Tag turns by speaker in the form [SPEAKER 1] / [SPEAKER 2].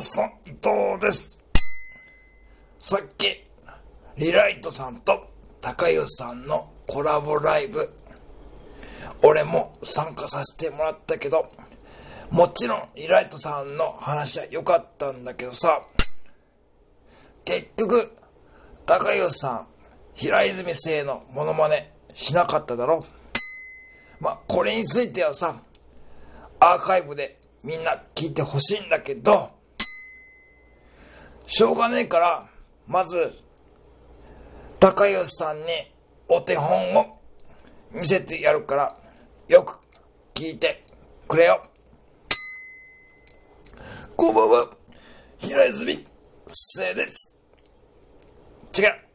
[SPEAKER 1] さん、伊藤です。さっき、リライトさんと高湯さんのコラボライブ、俺も参加させてもらったけど、もちろんリライトさんの話は良かったんだけどさ、結局、高湯さん、平泉聖のモノマネしなかっただろ。まあ、これについてはさ、アーカイブでみんな聞いてほしいんだけど、しょうがねえから、まず、高吉さんにお手本を見せてやるから、よく聞いてくれよ。こんばんは、平泉聖です。違う。